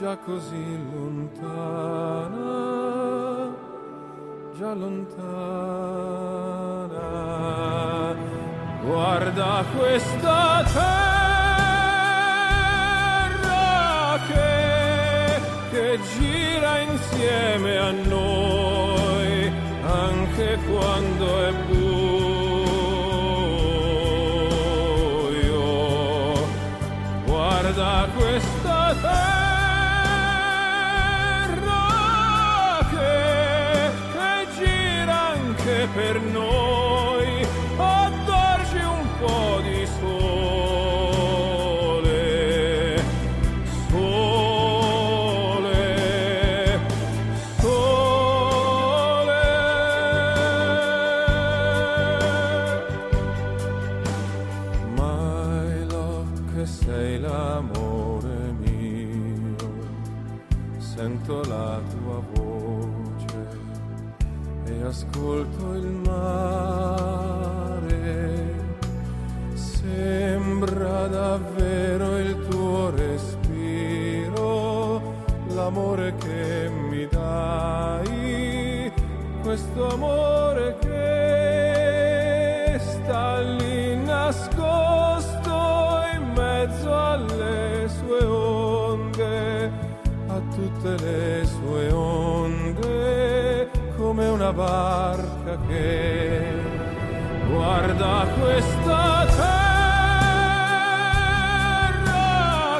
Già così lontana, già lontana. Guarda questa terra che, che gira insieme a noi anche quando è buio. Ascolto il mare, sembra davvero il tuo respiro, l'amore che mi dai, questo amore che tutte le sue onde come una barca che guarda questa terra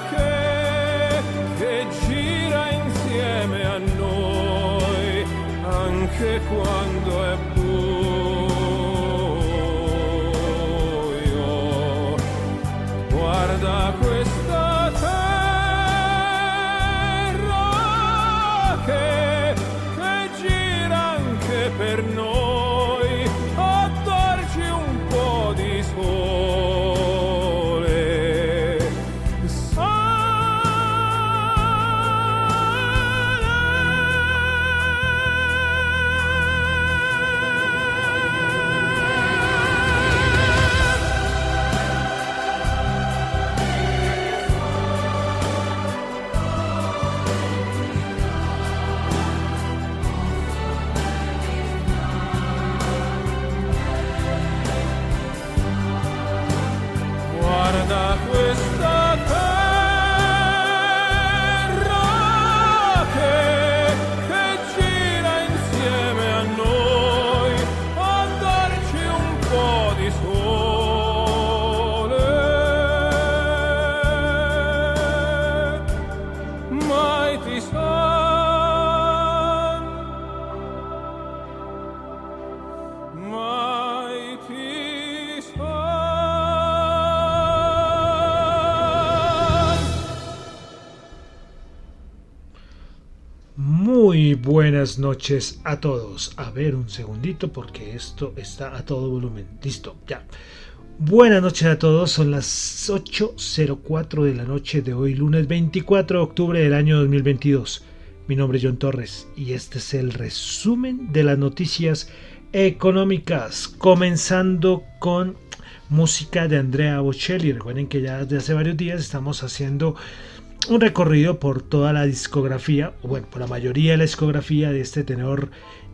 che, che gira insieme a noi anche quando buenas noches a todos. A ver un segundito porque esto está a todo volumen. Listo, ya. Buenas noches a todos. Son las 8.04 de la noche de hoy, lunes 24 de octubre del año 2022. Mi nombre es John Torres y este es el resumen de las noticias económicas. Comenzando con música de Andrea Bocelli. Recuerden que ya desde hace varios días estamos haciendo un recorrido por toda la discografía, o bueno, por la mayoría de la discografía de este tenor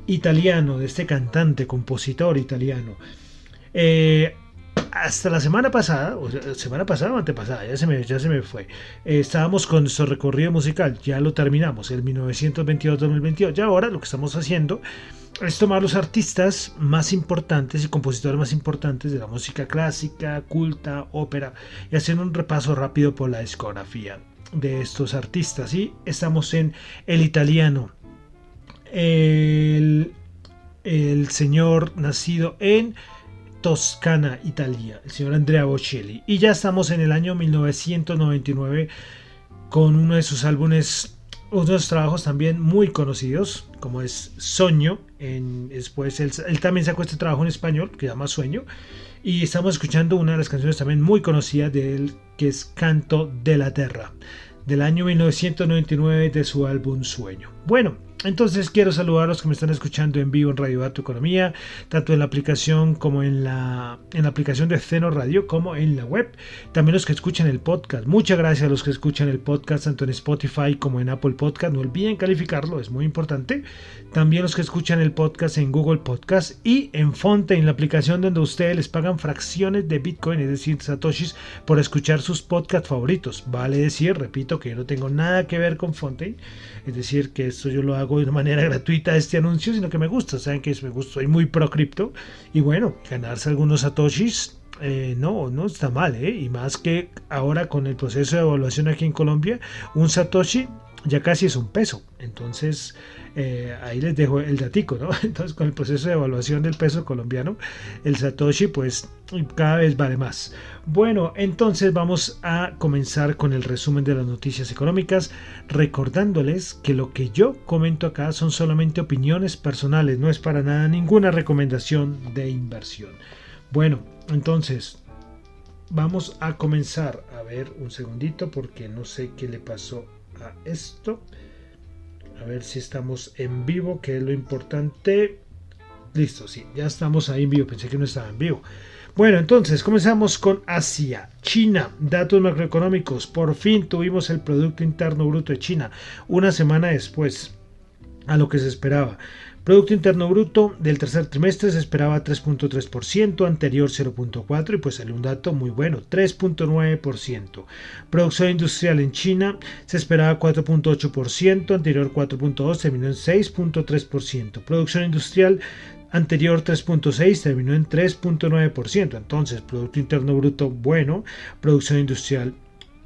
italiano, de este cantante, compositor italiano. Eh, hasta la semana pasada, o semana pasada o antepasada, ya se me, ya se me fue. eh, estábamos con nuestro recorrido musical, ya lo terminamos, el 1922-2022. Ya ahora lo que estamos haciendo es tomar los artistas más importantes y compositores más importantes de la música clásica, culta, ópera y hacer un repaso rápido por la discografía de estos artistas. Y estamos en el italiano. El, el señor nacido en Toscana, Italia, el señor Andrea Bocelli. Y ya estamos en el año 1999 con uno de sus álbumes, unos trabajos también muy conocidos, como es Soño. En, después él, él, también sacó este trabajo en español que se llama Sueño. Y estamos escuchando una de las canciones también muy conocidas de él, que es Canto de la Tierra, del año 1999 de su álbum Sueño. Bueno, entonces quiero saludar a los que me están escuchando en vivo en Radio Dato Economía, tanto en la aplicación como en la, en la aplicación de Ceno Radio como en la web. También los que escuchan el podcast. Muchas gracias a los que escuchan el podcast tanto en Spotify como en Apple Podcast. No olviden calificarlo, es muy importante. También los que escuchan el podcast en Google Podcast y en Fontaine, la aplicación donde ustedes les pagan fracciones de Bitcoin, es decir, satoshis, por escuchar sus podcasts favoritos. Vale decir, repito, que yo no tengo nada que ver con Fontaine. Es decir, que esto yo lo hago de una manera gratuita este anuncio, sino que me gusta. Saben que me gusta, soy muy pro cripto. Y bueno, ganarse algunos satoshis eh, no, no está mal, ¿eh? Y más que ahora con el proceso de evaluación aquí en Colombia, un Satoshi ya casi es un peso. Entonces, eh, ahí les dejo el datico, ¿no? Entonces, con el proceso de evaluación del peso colombiano, el Satoshi, pues cada vez vale más. Bueno, entonces vamos a comenzar con el resumen de las noticias económicas, recordándoles que lo que yo comento acá son solamente opiniones personales, no es para nada ninguna recomendación de inversión. Bueno, entonces, vamos a comenzar. A ver, un segundito, porque no sé qué le pasó a esto. A ver si estamos en vivo, que es lo importante. Listo, sí, ya estamos ahí en vivo. Pensé que no estaba en vivo. Bueno, entonces comenzamos con Asia. China, datos macroeconómicos. Por fin tuvimos el Producto Interno Bruto de China, una semana después a lo que se esperaba. Producto Interno Bruto del tercer trimestre se esperaba 3.3%, anterior 0.4% y pues salió un dato muy bueno, 3.9%. Producción industrial en China se esperaba 4.8%, anterior 4.2%, terminó en 6.3%. Producción industrial anterior 3.6 terminó en 3.9%. Entonces, Producto Interno Bruto bueno, producción industrial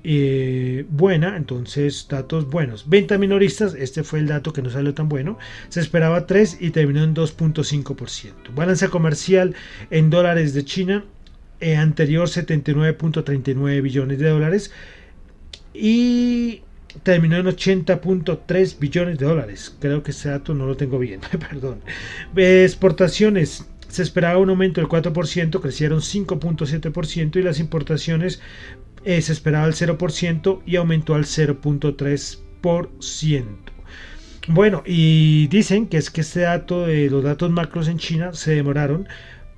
eh, buena, entonces datos buenos. Venta minoristas, este fue el dato que no salió tan bueno, se esperaba 3 y terminó en 2.5%. Balanza comercial en dólares de China, eh, anterior 79.39 billones de dólares y terminó en 80.3 billones de dólares. Creo que ese dato no lo tengo bien, perdón. Exportaciones se esperaba un aumento del 4%, crecieron 5.7% y las importaciones eh, se esperaba el 0% y aumentó al 0.3%. Bueno, y dicen que es que este dato de los datos macros en China se demoraron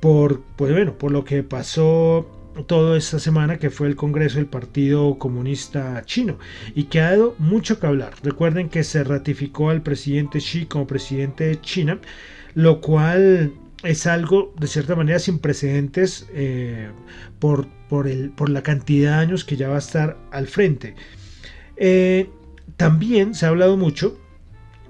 por, pues bueno, por lo que pasó toda esta semana que fue el Congreso del Partido Comunista Chino y que ha dado mucho que hablar. Recuerden que se ratificó al presidente Xi como presidente de China, lo cual es algo de cierta manera sin precedentes eh, por, por, el, por, la cantidad de años que ya va a estar al frente. Eh, también se ha hablado mucho,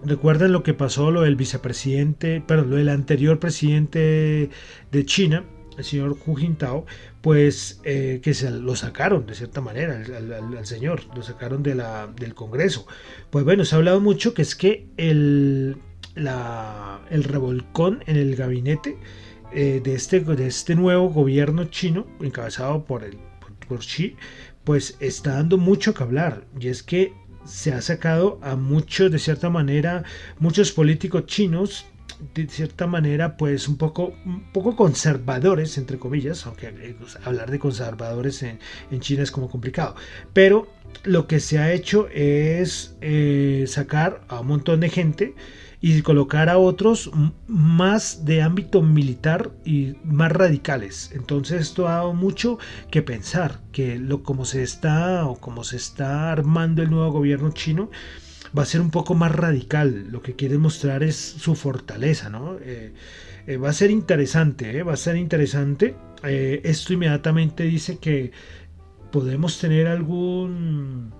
recuerden lo que pasó, lo del vicepresidente, perdón, lo del anterior presidente de China, el señor Hu Jintao, pues eh, que se lo sacaron de cierta manera al, al, señor, lo sacaron de la, del Congreso. Pues bueno, se ha hablado mucho que es que el el revolcón en el gabinete eh, de, este, de este nuevo gobierno chino, encabezado por, el, por, Xi, pues está dando mucho que hablar. Y es que se ha sacado a muchos, de cierta manera, muchos políticos chinos de cierta manera pues un poco un poco conservadores entre comillas aunque eh, pues, hablar de conservadores en, en, China es como complicado pero lo que se ha hecho es eh, sacar a un montón de gente y colocar a otros más de ámbito militar y más radicales. Entonces esto ha dado mucho que pensar, que lo como se está o como se está armando el nuevo gobierno chino va a ser un poco más radical. Lo que quiere mostrar es su fortaleza, ¿no? Eh, eh, va a ser interesante, ¿eh? va a ser interesante. esto inmediatamente dice que podemos tener algún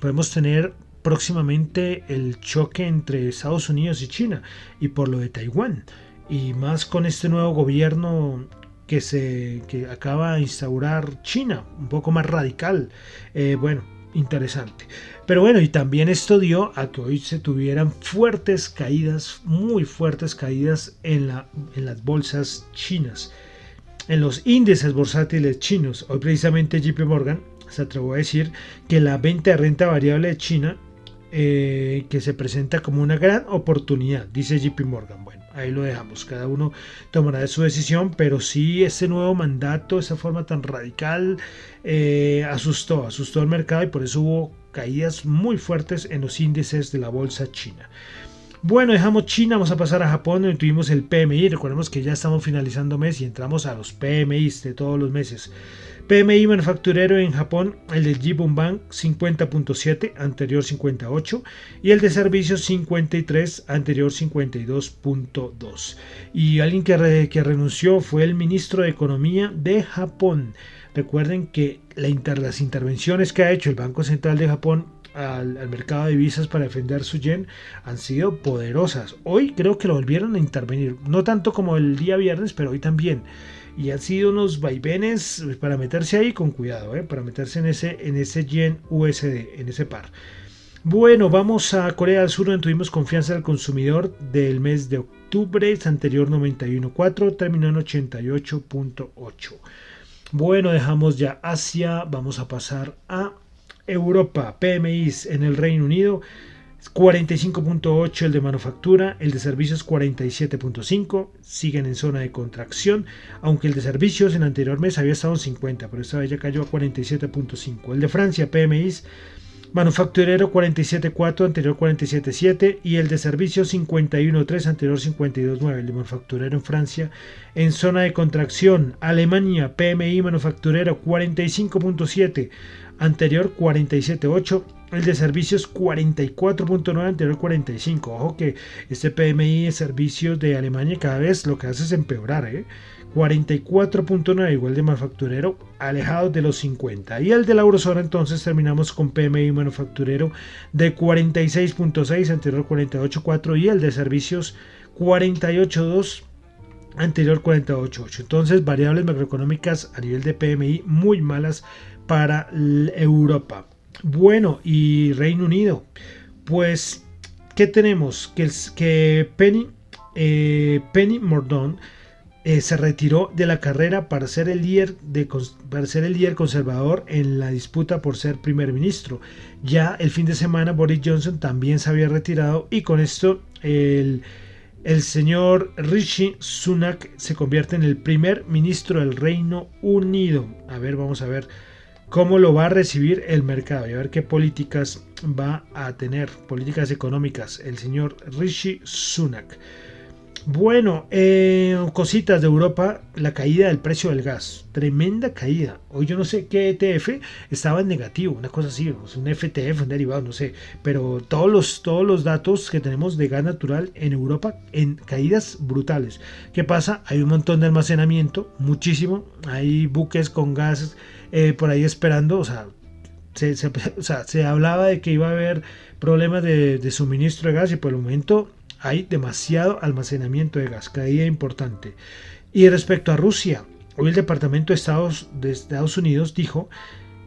podemos tener próximamente el choque entre Estados Unidos y China y por lo de Taiwán. Y más con este nuevo gobierno que se que acaba de instaurar China, un poco más radical. Eh, bueno, interesante. Pero bueno, y también esto dio a que hoy se tuvieran fuertes caídas, muy fuertes caídas en, la, en las bolsas chinas, en los índices bursátiles chinos. Hoy precisamente JP Morgan se atrevió a decir que la venta de renta variable de China eh, que se presenta como una gran oportunidad, dice JP Morgan. Bueno, ahí lo dejamos, cada uno tomará su decisión, pero sí ese nuevo mandato, esa forma tan radical, eh, asustó, asustó al mercado y por eso hubo caídas muy fuertes en los índices de la bolsa china. Bueno, dejamos China, vamos a pasar a Japón, donde tuvimos el PMI. Recordemos que ya estamos finalizando mes y entramos a los PMIs de todos los meses. PMI manufacturero en Japón, el de Jibun Bank 50.7, anterior 58, y el de servicios 53, anterior 52.2. Y alguien que, que, renunció fue el ministro de Economía de Japón. Recuerden que las intervenciones que ha hecho el Banco Central de Japón al, al, mercado de divisas para defender su yen han sido poderosas. Hoy creo que lo volvieron a intervenir, no tanto como el día viernes, pero hoy también y han sido unos vaivenes para meterse ahí con cuidado, ¿eh? para meterse en ese, en ese yen USD, en ese par. Bueno, vamos a Corea del Sur donde tuvimos confianza del consumidor del mes de octubre, anterior 91.4, terminó en 88.8. Bueno, dejamos ya Asia, vamos a pasar a Europa, PMIs en el Reino Unido. 45.8 el de manufactura, el de servicios 47.5, siguen en zona de contracción, aunque el de servicios en anterior mes había estado en 50, pero esta vez ya cayó a 47.5. El de Francia, PMIs, manufacturero 47.4, anterior 47.7 y el de servicios 51.3, anterior 52.9. El de manufacturero en Francia en zona de contracción. Alemania, PMI manufacturero 45.7, anterior 47.8 el de servicios 44.9 anterior 45. Ojo que este PMI de servicios de Alemania cada vez lo que hace es empeorar. ¿eh? 44.9 igual de manufacturero alejado de los 50. Y el de la eurozona entonces terminamos con PMI manufacturero de 46.6 anterior 48.4 y el de servicios 48.2 anterior 48.8. Entonces variables macroeconómicas a nivel de PMI muy malas para Europa. Bueno, y Reino Unido. Pues, ¿qué tenemos? Que, que Penny, eh, Penny eh, se retiró de la carrera para ser, el líder de, para ser el líder conservador en la disputa por ser primer ministro. Ya el fin de semana Boris Johnson también se había retirado y con esto el, el señor Rishi Sunak se convierte en el primer ministro del Reino Unido. A ver, vamos a ver cómo lo va a recibir el mercado y a ver qué políticas va a tener, políticas económicas, el señor Rishi Sunak. Bueno, eh, cositas de Europa, la caída del precio del gas, tremenda caída. Hoy yo no sé qué ETF estaba en negativo, una cosa así, un FTF, un derivado, no sé, pero todos los, todos los datos que tenemos de gas natural en Europa en caídas brutales. ¿Qué pasa? Hay un montón de almacenamiento, muchísimo, hay buques con gas eh, por ahí esperando, o sea, se, hablaba de que iba a haber problemas de, de suministro de gas y por el momento hay demasiado almacenamiento de gas, caída importante. Y respecto a Rusia, hoy el Departamento de Estados, de Estados Unidos dijo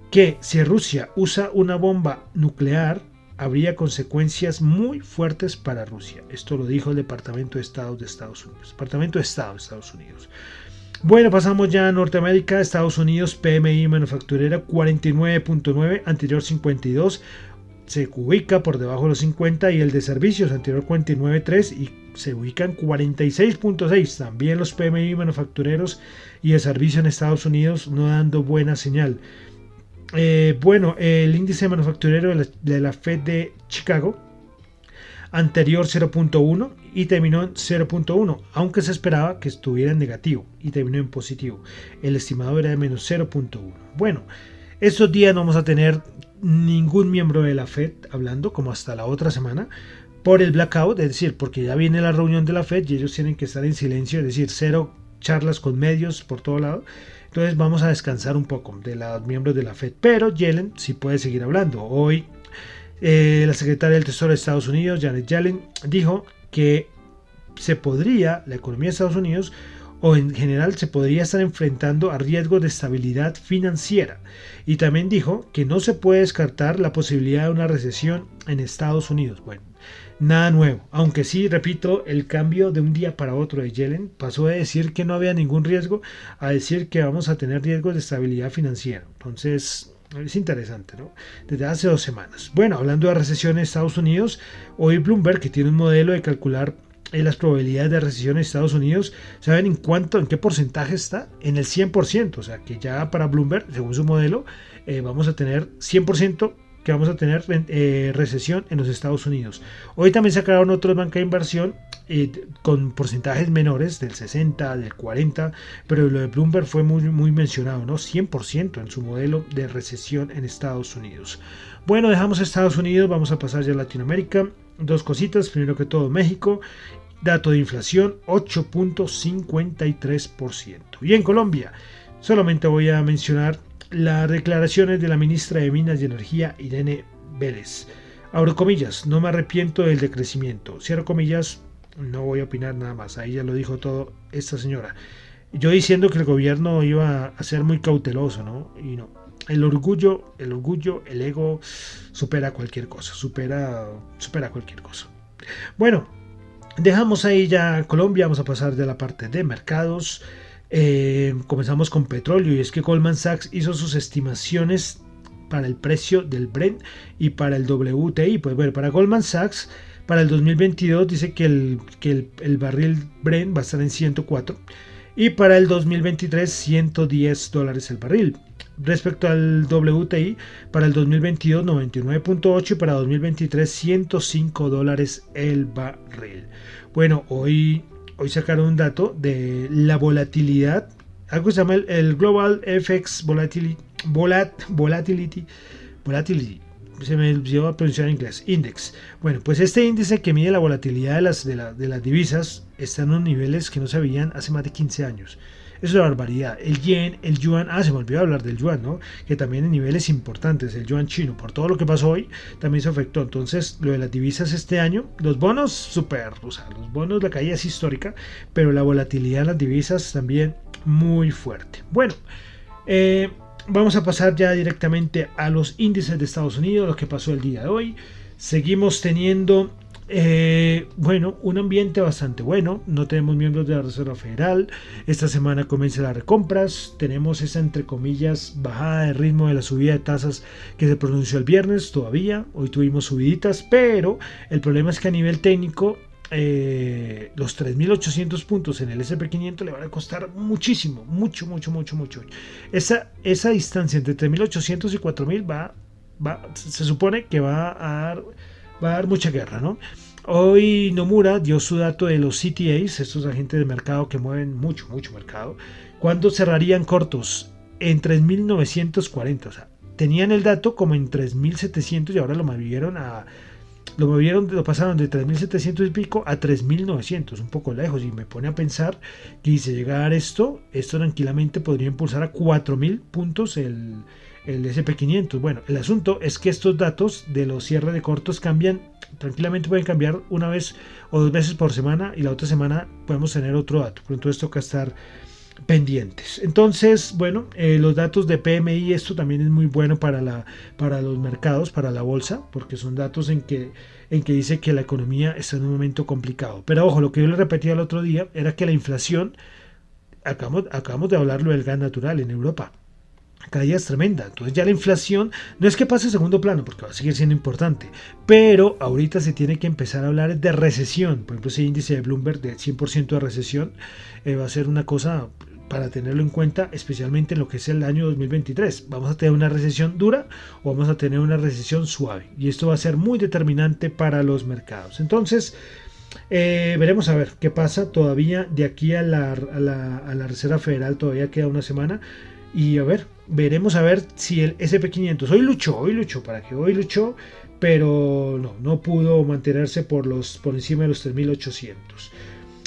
que si Rusia usa una bomba nuclear, habría consecuencias muy fuertes para Rusia. Esto lo dijo el Departamento de Estado de Estados Unidos. Departamento de Estado de Estados Unidos. Bueno, pasamos ya a Norteamérica, Estados Unidos, PMI manufacturera 49.9, anterior 52, se ubica por debajo de los 50 y el de servicios anterior 49.3 y se ubica en 46.6. También los PMI manufactureros y de servicio en Estados Unidos no dando buena señal. Eh, bueno, el índice manufacturero de la, Fed de Chicago anterior 0.1 y terminó en 0.1, aunque se esperaba que estuviera en negativo y terminó en positivo. El estimado era de menos 0.1. Bueno, estos días no vamos a tener ningún miembro de la Fed hablando, como hasta la otra semana, por el blackout, es decir, porque ya viene la reunión de la Fed y ellos tienen que estar en silencio, es decir, cero charlas con medios por todo lado. Entonces vamos a descansar un poco de los miembros de la Fed, pero Yellen sí puede seguir hablando. Hoy Eh, la secretaria del Tesoro de Estados Unidos, Janet Yellen, dijo que se podría, la economía de Estados Unidos, o en general se podría estar enfrentando a riesgos de estabilidad financiera. Y también dijo que no se puede descartar la posibilidad de una recesión en Estados Unidos. Bueno, nada nuevo, aunque sí, repito, el cambio de un día para otro de Yellen pasó de decir que no había ningún riesgo a decir que vamos a tener riesgos de estabilidad financiera. Entonces, es interesante, ¿no? Desde hace dos semanas. Bueno, hablando de recesión en Estados Unidos, hoy Bloomberg, que tiene un modelo de calcular en las probabilidades de recesión en Estados Unidos, ¿saben en cuánto, en qué porcentaje está? En el 100%, o sea que ya para Bloomberg, según su modelo, eh, vamos a tener 100% que vamos a tener eh, recesión en los Estados Unidos. Hoy también sacaron otros bancos de inversión eh, con porcentajes menores del 60, del 40, pero lo de Bloomberg fue muy, muy mencionado, ¿no? 100% en su modelo de recesión en Estados Unidos. Bueno, dejamos Estados Unidos, vamos a pasar ya a Latinoamérica. Dos cositas, primero que todo México, dato de inflación 8.53%. Y en Colombia, solamente voy a mencionar las declaraciones de la ministra de Minas y Energía, Irene Vélez. Abro comillas, no me arrepiento del decrecimiento. Cierro comillas, no voy a opinar nada más. Ahí ya lo dijo todo esta señora. Yo diciendo que el gobierno iba a ser muy cauteloso, ¿no? Y no. El orgullo, el orgullo, el ego supera cualquier cosa, supera, supera cualquier cosa. Bueno, dejamos ahí ya Colombia, vamos a pasar de la parte de mercados. Eh, comenzamos con petróleo y es que Goldman Sachs hizo sus estimaciones para el precio del Brent y para el WTI. Pues bueno, para Goldman Sachs, para el 2022 dice que el, que el, barril Brent va a estar en 104 y para el 2023 110 dólares el barril. Respecto al WTI, para el 2022 99.8 y para 2023 105 dólares el barril. Bueno, hoy, hoy sacaron un dato de la volatilidad, algo se llama el, Global FX Volatility, Volatility, Volatility, se me lleva a pronunciar en inglés, Index. Bueno, pues este índice que mide la volatilidad de las, de, de las divisas está en unos niveles que no se veían hace más de 15 años. Es una barbaridad. El yen, el yuan, ah, se me olvidó hablar del yuan, ¿no? Que también en niveles importantes, el yuan chino, por todo lo que pasó hoy, también se afectó. Entonces, lo de las divisas este año, los bonos, super, o sea, los bonos, la caída es histórica, pero la volatilidad de las divisas también muy fuerte. Bueno, eh, vamos a pasar ya directamente a los índices de Estados Unidos, lo que pasó el día de hoy. Seguimos teniendo eh, bueno, un ambiente bastante bueno. No tenemos miembros de la Reserva Federal. Esta semana comienza las recompras. Tenemos esa, entre comillas, bajada de ritmo de la subida de tasas que se pronunció el viernes todavía. Hoy tuvimos subiditas, pero el problema es que a nivel técnico eh, los 3.800 puntos en el SP500 le van a costar muchísimo, mucho, mucho, mucho, mucho. Esa, esa distancia entre 3.800 y 4.000 va, va, se supone que va a dar va a dar mucha guerra, ¿no? Hoy Nomura dio su dato de los CTAs, estos agentes de mercado que mueven mucho, mucho mercado, cuando cerrarían cortos en 3.940, o sea, tenían el dato como en 3.700 y ahora lo movieron a lo movieron, lo pasaron de 3.700 y pico a 3.900, un poco lejos, y me pone a pensar que si se llegara a esto, esto tranquilamente podría impulsar a 4.000 puntos el, el SP500. Bueno, el asunto es que estos datos de los cierres de cortos cambian, tranquilamente pueden cambiar una vez o dos veces por semana y la otra semana podemos tener otro dato. Por entonces toca estar pendientes. Entonces, bueno, eh, los datos de PMI, esto también es muy bueno para, la, para los mercados, para la bolsa, porque son datos en que, en que dice que la economía está en un momento complicado. Pero ojo, lo que yo le repetía el otro día era que la inflación, acabamos, acabamos de hablarlo del gas natural en Europa caída es tremenda. Entonces ya la inflación no es que pase a segundo plano, porque va a seguir siendo importante, pero ahorita se tiene que empezar a hablar de recesión. Por ejemplo, ese índice de Bloomberg de 100% de recesión eh, va a ser una cosa para tenerlo en cuenta, especialmente en lo que es el año 2023. ¿Vamos a tener una recesión dura o vamos a tener una recesión suave? Y esto va a ser muy determinante para los mercados. Entonces, eh, veremos a ver qué pasa todavía de aquí a la, a la Reserva Federal, todavía queda una semana. Y a ver, veremos a ver si el SP500 hoy luchó, hoy luchó, para que hoy luchó, pero no, no pudo mantenerse por, los, por encima de los 3800.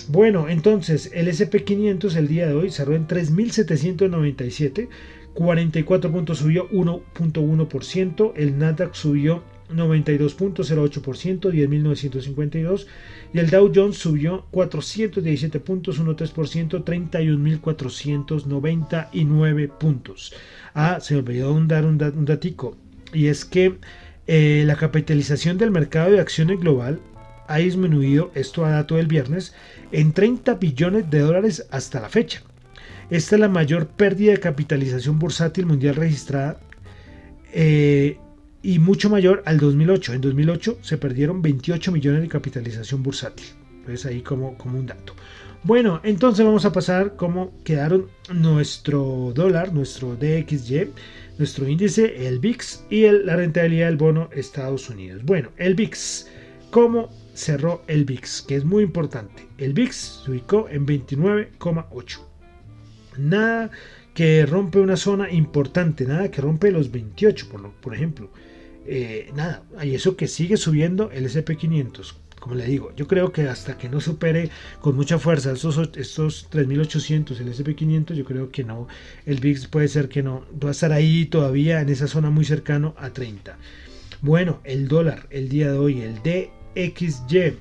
Bueno, entonces el SP500 el día de hoy cerró en 3797, 44 puntos subió 1.1%, el Nasdaq subió 92.08%, 10.952. Y el Dow Jones subió 417 puntos, 1.3%, 31.499 puntos. Ah, se me olvidó dar un, datico. Y es que eh, la capitalización del mercado de acciones global ha disminuido, esto a dato del viernes, en 30 billones de dólares hasta la fecha. Esta es la mayor pérdida de capitalización bursátil mundial registrada eh, y mucho mayor al 2008. En 2008 se perdieron 28 millones de capitalización bursátil. Entonces ahí como, como un dato. Bueno, entonces vamos a pasar cómo quedaron nuestro dólar, nuestro DXY, nuestro índice, el VIX y la rentabilidad del bono Estados Unidos. Bueno, el VIX, ¿cómo cerró el VIX? Que es muy importante. El VIX se ubicó en 29,8. Nada que rompe una zona importante, nada que rompe los 28, por, por ejemplo. Eh, nada, hay eso que sigue subiendo el SP500 como le digo, yo creo que hasta que no supere con mucha fuerza estos, estos 3800, el SP500, yo creo que no, el VIX puede ser que no, va a estar ahí todavía en esa zona muy cercano a 30. Bueno, el dólar, el día de hoy, el DXY,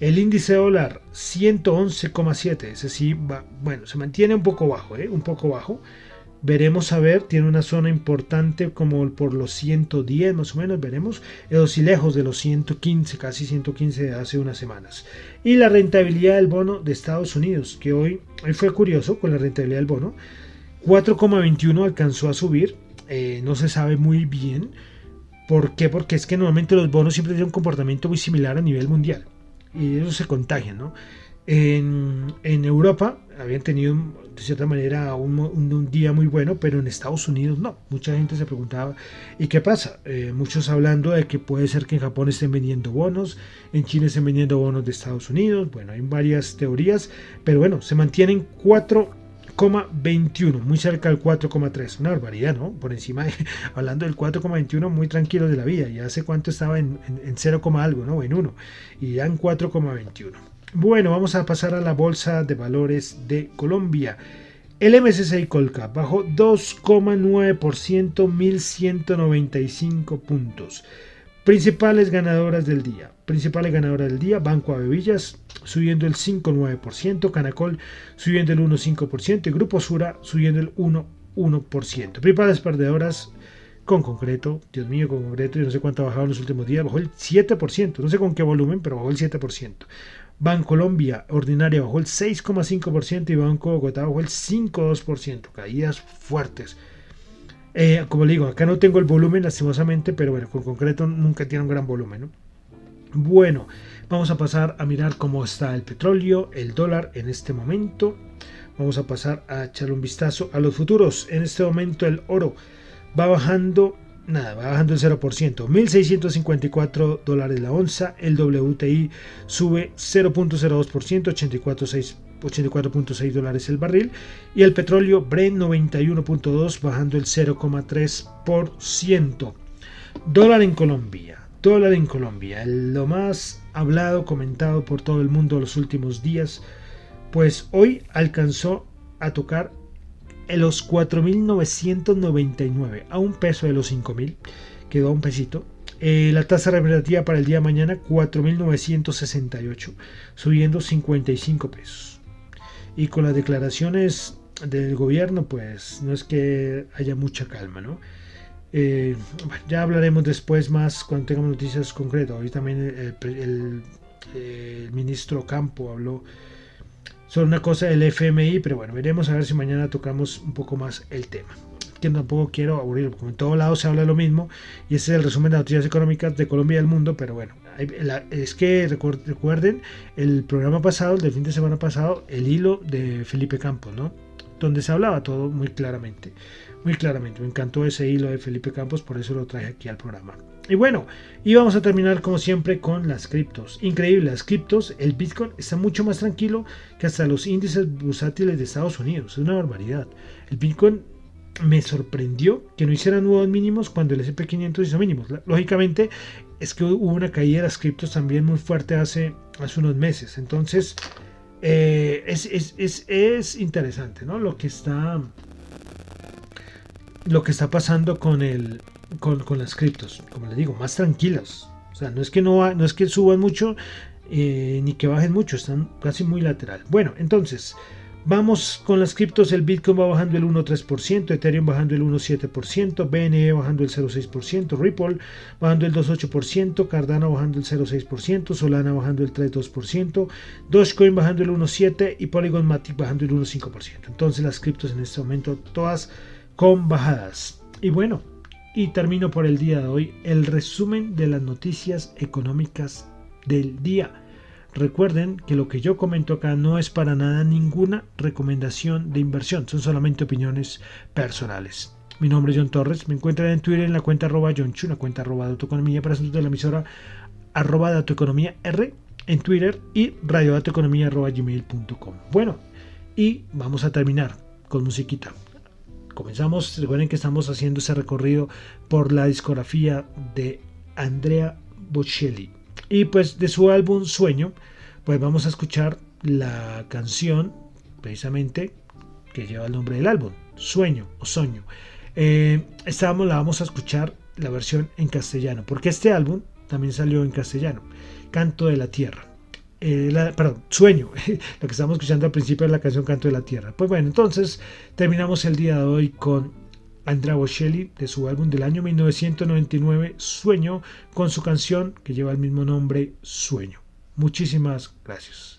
el índice dólar 111,7, ese sí va, bueno, se mantiene un poco bajo, ¿eh? un poco bajo. Veremos a ver, tiene una zona importante como por los 110 más o menos, veremos, eso sí lejos de los 115, casi 115 de hace unas semanas. Y la rentabilidad del bono de Estados Unidos, que hoy, hoy fue curioso con la rentabilidad del bono, 4,21 alcanzó a subir, eh, no se sabe muy bien. ¿Por qué? Porque es que normalmente los bonos siempre tienen un comportamiento muy similar a nivel mundial. Y eso se contagia, ¿no? En, Europa habían tenido de cierta manera un, día muy bueno, pero en Estados Unidos no. Mucha gente se preguntaba, ¿y qué pasa? Eh, muchos hablando de que puede ser que en Japón estén vendiendo bonos, en China estén vendiendo bonos de Estados Unidos. Bueno, hay varias teorías, pero bueno, se mantienen 4,21, muy cerca del 4,3. Una barbaridad, ¿no? Por encima, hablando del 4,21, muy tranquilo de la vida. Ya hace cuánto estaba en, en, en 0, algo, ¿no? En 1. Y ya en 4,21. Bueno, vamos a pasar a la Bolsa de Valores de Colombia. El MSCI Colcap bajó 2,9%, 1195 puntos. Principales ganadoras del día. Principales ganadoras del día, Banco Avevillas subiendo el 5,9%, Canacol subiendo el 1,5% y Grupo Sura subiendo el 1,1%. Principales perdedoras con concreto, Dios mío, con concreto, yo no sé cuánto ha bajado en los últimos días, bajó el 7%, no sé con qué volumen, pero bajó el 7%. Bancolombia ordinaria bajó el 6,5% y Banco Bogotá bajó el 5,2%. Caídas fuertes. Eh, como le digo, acá no tengo el volumen lastimosamente, pero bueno, con concreto nunca tiene un gran volumen. Bueno, vamos a pasar a mirar cómo está el petróleo, el dólar en este momento. Vamos a pasar a echar un vistazo a los futuros. En este momento el oro va bajando nada, va bajando el 0%, 1.654 dólares la onza, el WTI sube 0.02%, 84.6 dólares el barril, y el petróleo Brent 91.2 bajando el 0.3%. Dólar en Colombia, dólar en Colombia, lo más hablado, comentado por todo el mundo los últimos días, pues hoy alcanzó a tocar en los 4.999 a un peso de los 5.000, quedó un pesito. Eh, la tasa representativa para el día de mañana 4.968, subiendo 55 pesos. Y con las declaraciones del gobierno, pues no es que haya mucha calma, ¿no? Eh, ya hablaremos después más cuando tengamos noticias concretas. Hoy también el ministro Campo habló son una cosa del FMI, pero bueno, veremos a ver si mañana tocamos un poco más el tema. Que tampoco quiero aburrir, porque en todos lados se habla lo mismo y ese es el resumen de noticias económicas de Colombia y del mundo, pero bueno, es que recuerden el programa pasado, el del fin de semana pasado, el hilo de Felipe Campos, ¿no? Donde se hablaba todo muy claramente, muy claramente. Me encantó ese hilo de Felipe Campos, por eso lo traje aquí al programa. Y bueno, y vamos a terminar como siempre con las criptos. Increíble, las criptos, el Bitcoin está mucho más tranquilo que hasta los índices bursátiles de Estados Unidos. Es una barbaridad. El Bitcoin me sorprendió que no hiciera nuevos mínimos cuando el SP500 hizo mínimos. Lógicamente es que hubo una caída de las criptos también muy fuerte hace, hace unos meses. Entonces eh, es, es, es, interesante ¿no? lo, que está, lo que está pasando con el, con, las criptos, como les digo, más tranquilas. O sea, no es que no, no es que suban mucho eh, ni que bajen mucho, están casi muy lateral. Bueno, entonces, Vamos con las criptos, el Bitcoin va bajando el 1,3%, Ethereum bajando el 1,7%, BNE bajando el 0,6%, Ripple bajando el 2,8%, Cardano bajando el 0,6%, Solana bajando el 3,2%, Dogecoin bajando el 1,7% y Polygon Matic bajando el 1,5%. Entonces las criptos en este momento todas con bajadas. Y bueno, y termino por el día de hoy el resumen de las noticias económicas del día. Recuerden que lo que yo comento acá no es para nada ninguna recomendación de inversión, son solamente opiniones personales. Mi nombre es John Torres, me encuentran en Twitter en la cuenta arroba John Chu, una cuenta arroba de autoeconomía para asuntos de la emisora arroba de R en Twitter y radiodatoeconomía arroba gmail.com. Bueno, y vamos a terminar con musiquita. Comenzamos, recuerden que estamos haciendo ese recorrido por la discografía de Andrea Bocelli. Y pues de su álbum Sueño, pues vamos a escuchar la canción precisamente que lleva el nombre del álbum, Sueño o Soño. Eh, estábamos, la vamos a escuchar la versión en castellano, porque este álbum también salió en castellano, Canto de la Tierra. Eh, perdón, Sueño, lo que estamos escuchando al principio de la canción Canto de la Tierra. Pues bueno, entonces terminamos el día de hoy con Andrea Bocelli de su álbum del año 1999 Sueño con su canción que lleva el mismo nombre Sueño. Muchísimas gracias.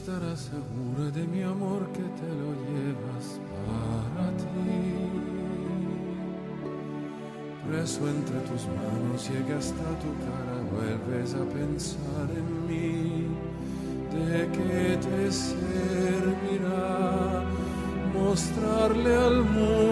estarás segura de mi amor que te lo llevas para ti. Preso entre tus manos, llega hasta tu cara, vuelves a pensar en mí. ¿De qué te servirá mostrarle al mundo?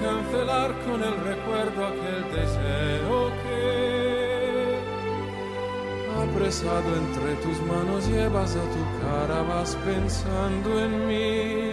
cancelar con el recuerdo aquel deseo que, apresado entre tus manos, llevas a tu cara, vas pensando en mí.